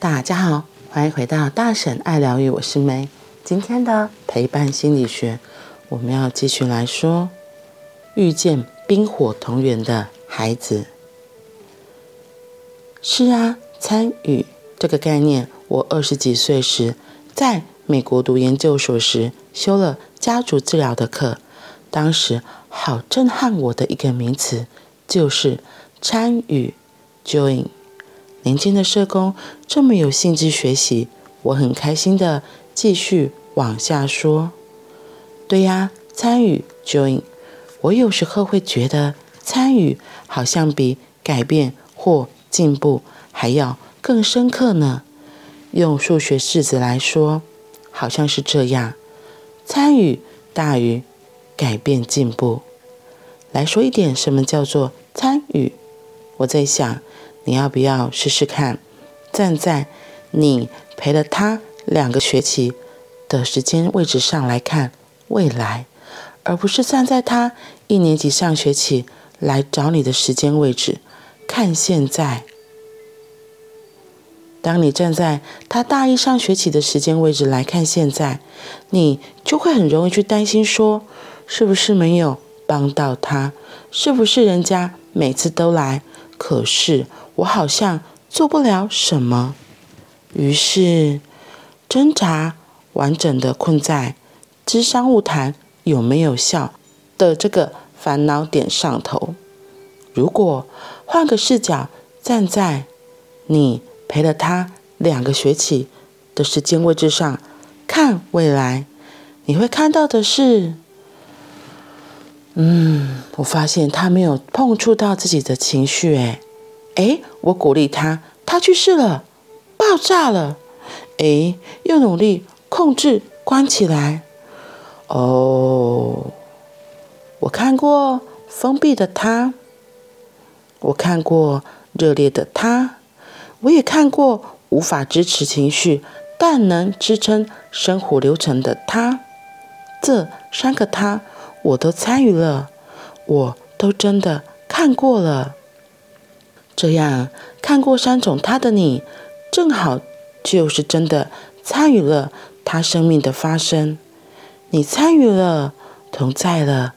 大家好，欢迎回到大婶爱疗愈，我是梅。今天的陪伴心理学，我们要继续来说遇见冰火同源的孩子。是啊，参与这个概念，我二十几岁时在美国读研究所时修了家族治疗的课，当时好震撼我的一个名词就是参与 （join）。年轻的社工这么有兴致学习，我很开心的继续往下说。对呀，参与 join，我有时候会觉得参与好像比改变或进步还要更深刻呢。用数学式子来说，好像是这样：参与大于改变进步。来说一点什么叫做参与？我在想。你要不要试试看，站在你陪了他两个学期的时间位置上来看未来，而不是站在他一年级上学期来找你的时间位置看现在。当你站在他大一上学期的时间位置来看现在，你就会很容易去担心说，是不是没有帮到他？是不是人家每次都来，可是？我好像做不了什么，于是挣扎完整的困在咨商晤谈有没有效的这个烦恼点上头。如果换个视角，站在你陪了他两个学期的时间位置上看未来，你会看到的是，嗯，我发现他没有碰触到自己的情绪，诶。哎，我鼓励他，他去试了，爆炸了。哎，又努力控制关起来。哦，我看过封闭的他，我看过热烈的他，我也看过无法支持情绪但能支撑生活流程的他。这三个他，我都参与了，我都真的看过了。这样看过三种他的你，正好就是真的参与了他生命的发生。你参与了，同在了，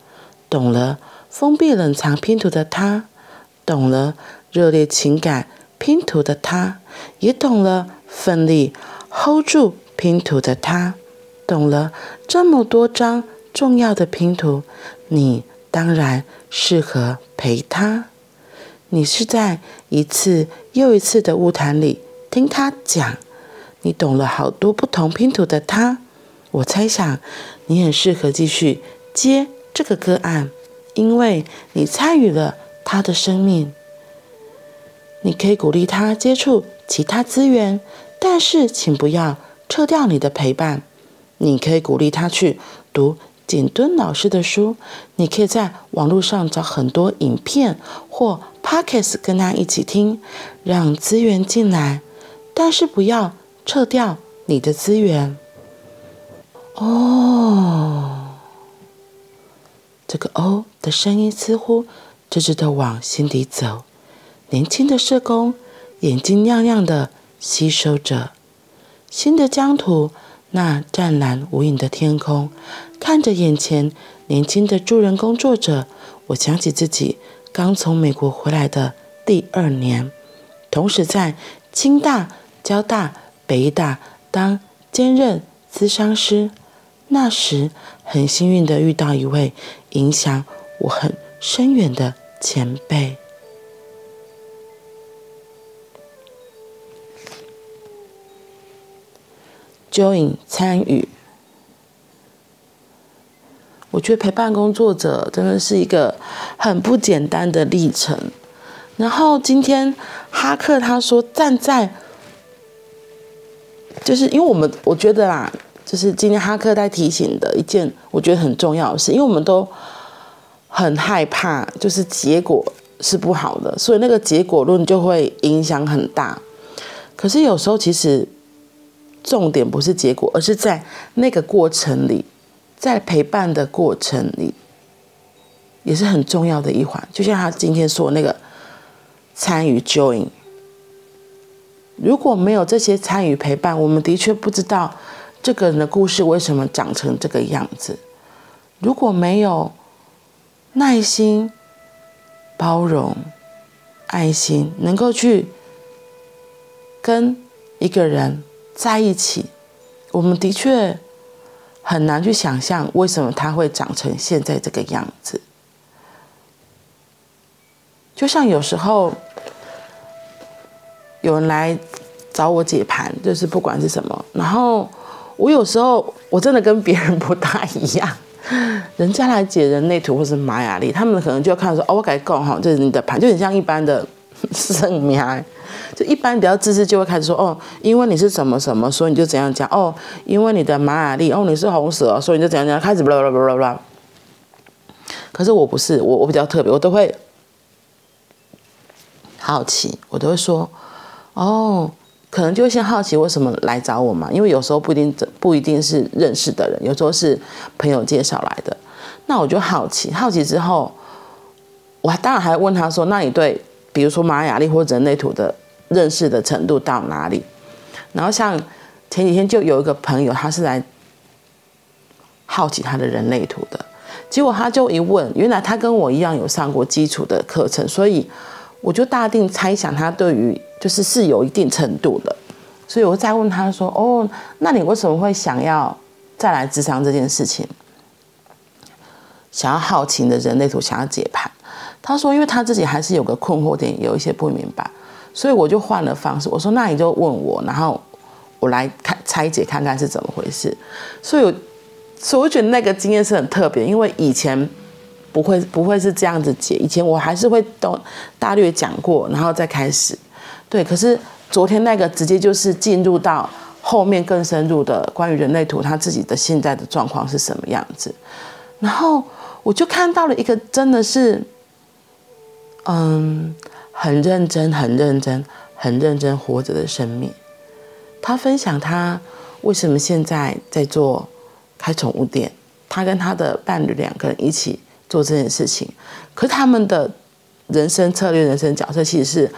懂了封闭冷藏拼图的他，懂了热烈情感拼图的他，也懂了奋力 hold 住拼图的他，懂了这么多张重要的拼图，你当然适合陪他。你是在一次又一次的物谈里听他讲，你懂了好多不同拼图的他。我猜想你很适合继续接这个个案，因为你参与了他的生命。你可以鼓励他接触其他资源，但是请不要撤掉你的陪伴。你可以鼓励他去读景敦老师的书，你可以在网络上找很多影片或。Podcast 跟他一起听，让资源进来，但是不要撤掉你的资源。哦，这个“哦”的声音似乎直直的往心底走。年轻的社工眼睛亮亮的吸收着新的疆土，那湛蓝无垠的天空，看着眼前年轻的助人工作者，我想起自己。刚从美国回来的第二年，同时在清大、交大、北大当兼任咨商师。那时很幸运的遇到一位影响我很深远的前辈。Join 参与。我觉得陪伴工作者真的是一个很不简单的历程。然后今天哈克他说站在，就是因为我们我觉得啦，就是今天哈克在提醒的一件我觉得很重要的事，因为我们都很害怕，就是结果是不好的，所以那个结果论就会影响很大。可是有时候其实重点不是结果，而是在那个过程里。在陪伴的过程里，也是很重要的一环。就像他今天说的那个参与 join，如果没有这些参与陪伴，我们的确不知道这个人的故事为什么长成这个样子。如果没有耐心、包容、爱心，能够去跟一个人在一起，我们的确很难去想象为什么他会长成现在这个样子。就像有时候有人来找我解盘，就是不管是什么，然后我有时候我真的跟别人不大一样，人家来解人类图或是玛雅历，他们可能就看说哦，我改讲哈，这是你的盘，就很像一般的生命，就一般比较自私就会开始说哦，因为你是什么什么，所以你就怎样讲哦，因为你的玛雅历哦，你是红蛇，所以你就怎样讲，开始巴拉巴拉巴拉。可是我不是，我我比较特别，我都会。好奇，我都会说，哦，可能就会先好奇为什么来找我嘛，因为有时候不一定不一定是认识的人，有时候是朋友介绍来的。那我就好奇，好奇之后，我当然还问他说，那你对比如说玛雅历或者人类图的认识的程度到哪里？然后像前几天就有一个朋友，他是来好奇他的人类图的，结果他就一问，原来他跟我一样有上过基础的课程，所以。我就大定猜想他对于就是是有一定程度的，所以我再问他说：“哦，那你为什么会想要再来智商这件事情？想要好奇的人类图，想要解盘？”他说：“因为他自己还是有个困惑点，有一些不明白，所以我就换了方式。我说：那你就问我，然后我来看拆解看看是怎么回事。所以我，所以我觉得那个经验是很特别，因为以前。”不会不会是这样子解，以前我还是会都大略讲过，然后再开始。对，可是昨天那个直接就是进入到后面更深入的关于人类图，他自己的现在的状况是什么样子。然后我就看到了一个真的是，嗯，很认真、很认真、很认真活着的生命。他分享他为什么现在在做开宠物店，他跟他的伴侣两个人一起。做这件事情，可是他们的人生策略、人生角色其实是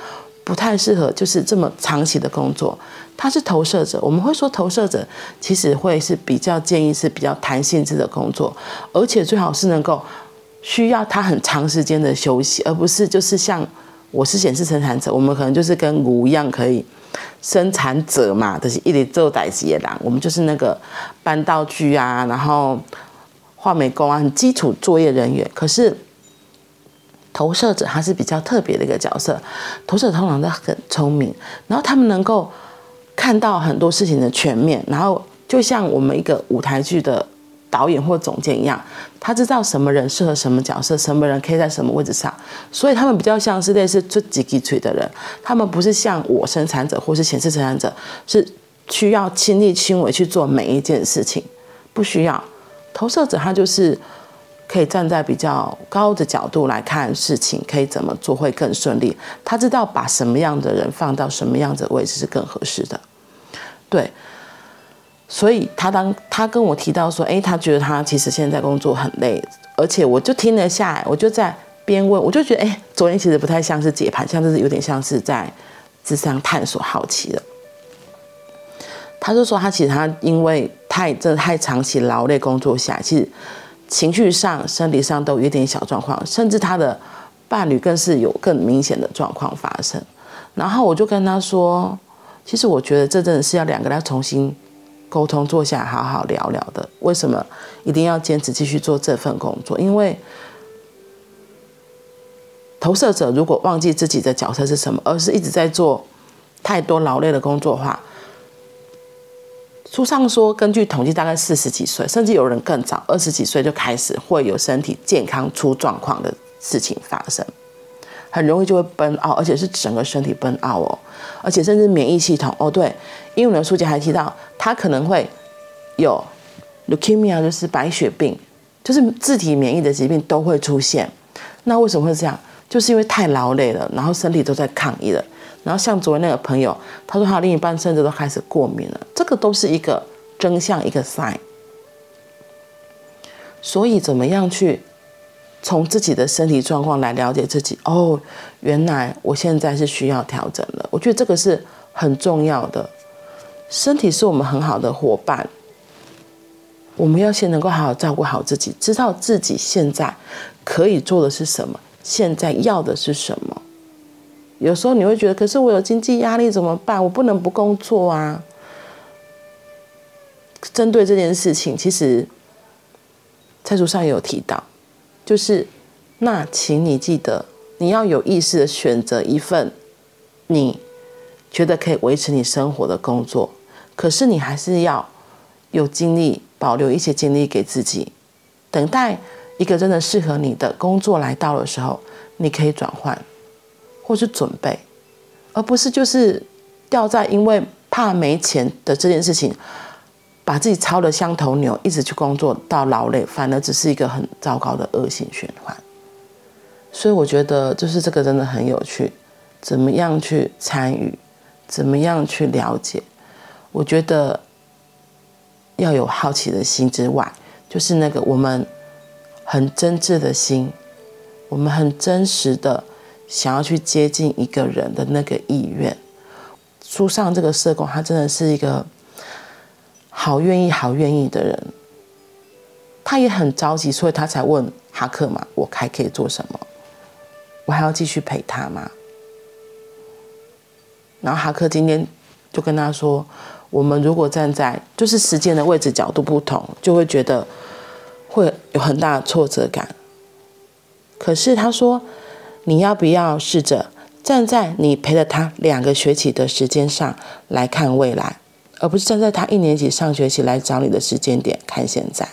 不太适合，就是这么长期的工作。他是投射者，我们会说投射者其实会是比较建议是比较弹性质的工作，而且最好是能够需要他很长时间的休息，而不是就是像我是显示生产者，我们可能就是跟牛一样可以生产者嘛，就是一直做代志的人，我们就是那个搬道具啊，然后。画美工啊，很基础作业人员。可是投射者他是比较特别的一个角色。投射通常都很聪明，然后他们能够看到很多事情的全面。然后就像我们一个舞台剧的导演或总监一样，他知道什么人适合什么角色，什么人可以在什么位置上。所以他们比较像是类似做几几锤的人。他们不是像我生产者或是显示生产者，是需要亲力亲为去做每一件事情，不需要。投射者他就是可以站在比较高的角度来看事情，可以怎么做会更顺利。他知道把什么样的人放到什么样的位置是更合适的。对，所以他当他跟我提到说，诶，他觉得他其实现在工作很累，而且我就听了下来，我就在边问，我就觉得，诶，昨天其实不太像是解盘，像是有点像是在智商探索好奇的。他就说，他其实他因为太真的太长期劳累工作下，其实情绪上、生理上都有一点小状况，甚至他的伴侣更是有更明显的状况发生。然后我就跟他说，其实我觉得这真的是要两个人重新沟通，坐下来好好聊聊的。为什么一定要坚持继续做这份工作？因为投射者如果忘记自己的角色是什么，而是一直在做太多劳累的工作的话。书上说，根据统计，大概四十几岁，甚至有人更早，二十几岁就开始会有身体健康出状况的事情发生，很容易就会 burn out，而且是整个身体 burn out 哦，而且甚至免疫系统哦，对，英文的书籍还提到，他可能会有 leukemia，就是白血病，就是自体免疫的疾病都会出现。那为什么会这样？就是因为太劳累了，然后身体都在抗议了。然后像昨天那个朋友，他说他另一半甚至都开始过敏了，这个都是一个征象，一个 sign。所以怎么样去从自己的身体状况来了解自己？哦，原来我现在是需要调整了。我觉得这个是很重要的。身体是我们很好的伙伴，我们要先能够好好照顾好自己，知道自己现在可以做的是什么，现在要的是什么。有时候你会觉得，可是我有经济压力怎么办？我不能不工作啊。针对这件事情，其实在书上也有提到，就是那，请你记得，你要有意识的选择一份你觉得可以维持你生活的工作，可是你还是要有精力，保留一些精力给自己，等待一个真的适合你的工作来到的时候，你可以转换。或是准备，而不是就是掉在因为怕没钱的这件事情，把自己操的像头牛，一直去工作到劳累，反而只是一个很糟糕的恶性循环。所以我觉得就是这个真的很有趣，怎么样去参与，怎么样去了解，我觉得要有好奇的心之外，就是那个我们很真挚的心，我们很真实的。想要去接近一个人的那个意愿，书上这个社工他真的是一个好愿意、好愿意的人，他也很着急，所以他才问哈克嘛：“我还可以做什么？我还要继续陪他吗？”然后哈克今天就跟他说：“我们如果站在就是时间的位置角度不同，就会觉得会有很大的挫折感。可是他说。”你要不要试着站在你陪了他两个学期的时间上来看未来，而不是站在他一年级上学期来找你的时间点看现在？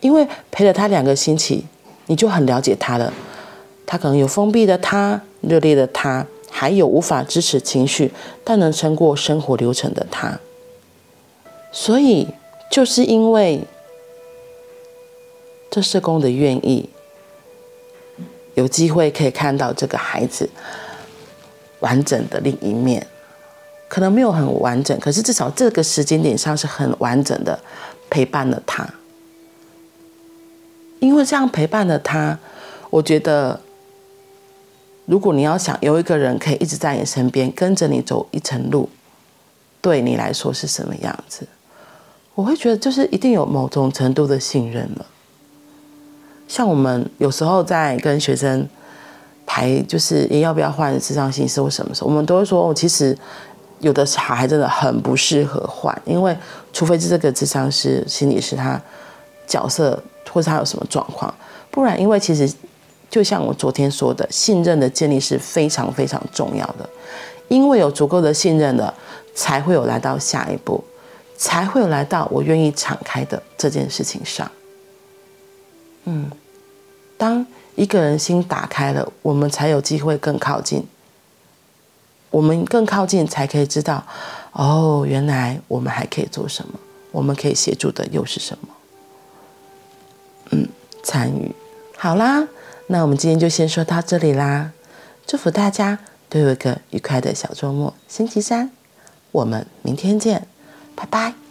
因为陪了他两个星期，你就很了解他了。他可能有封闭的他，热烈的他，还有无法支持情绪但能撑过生活流程的他。所以，就是因为这社工的愿意。有机会可以看到这个孩子完整的另一面，可能没有很完整，可是至少这个时间点上是很完整的陪伴了他。因为这样陪伴了他，我觉得，如果你要想有一个人可以一直在你身边，跟着你走一程路，对你来说是什么样子？我会觉得就是一定有某种程度的信任了。像我们有时候在跟学生排，就是你要不要换咨商心理师或什么时候，我们都会说，其实有的小孩真的很不适合换，因为除非是这个智商师心理师他角色或者他有什么状况，不然因为其实就像我昨天说的，信任的建立是非常非常重要的，因为有足够的信任了，才会有来到下一步，才会有来到我愿意敞开的这件事情上。嗯，当一个人心打开了，我们才有机会更靠近。我们更靠近，才可以知道，哦，原来我们还可以做什么？我们可以协助的又是什么？嗯，参与。好啦，那我们今天就先说到这里啦。祝福大家都有一个愉快的小周末。星期三，我们明天见，拜拜。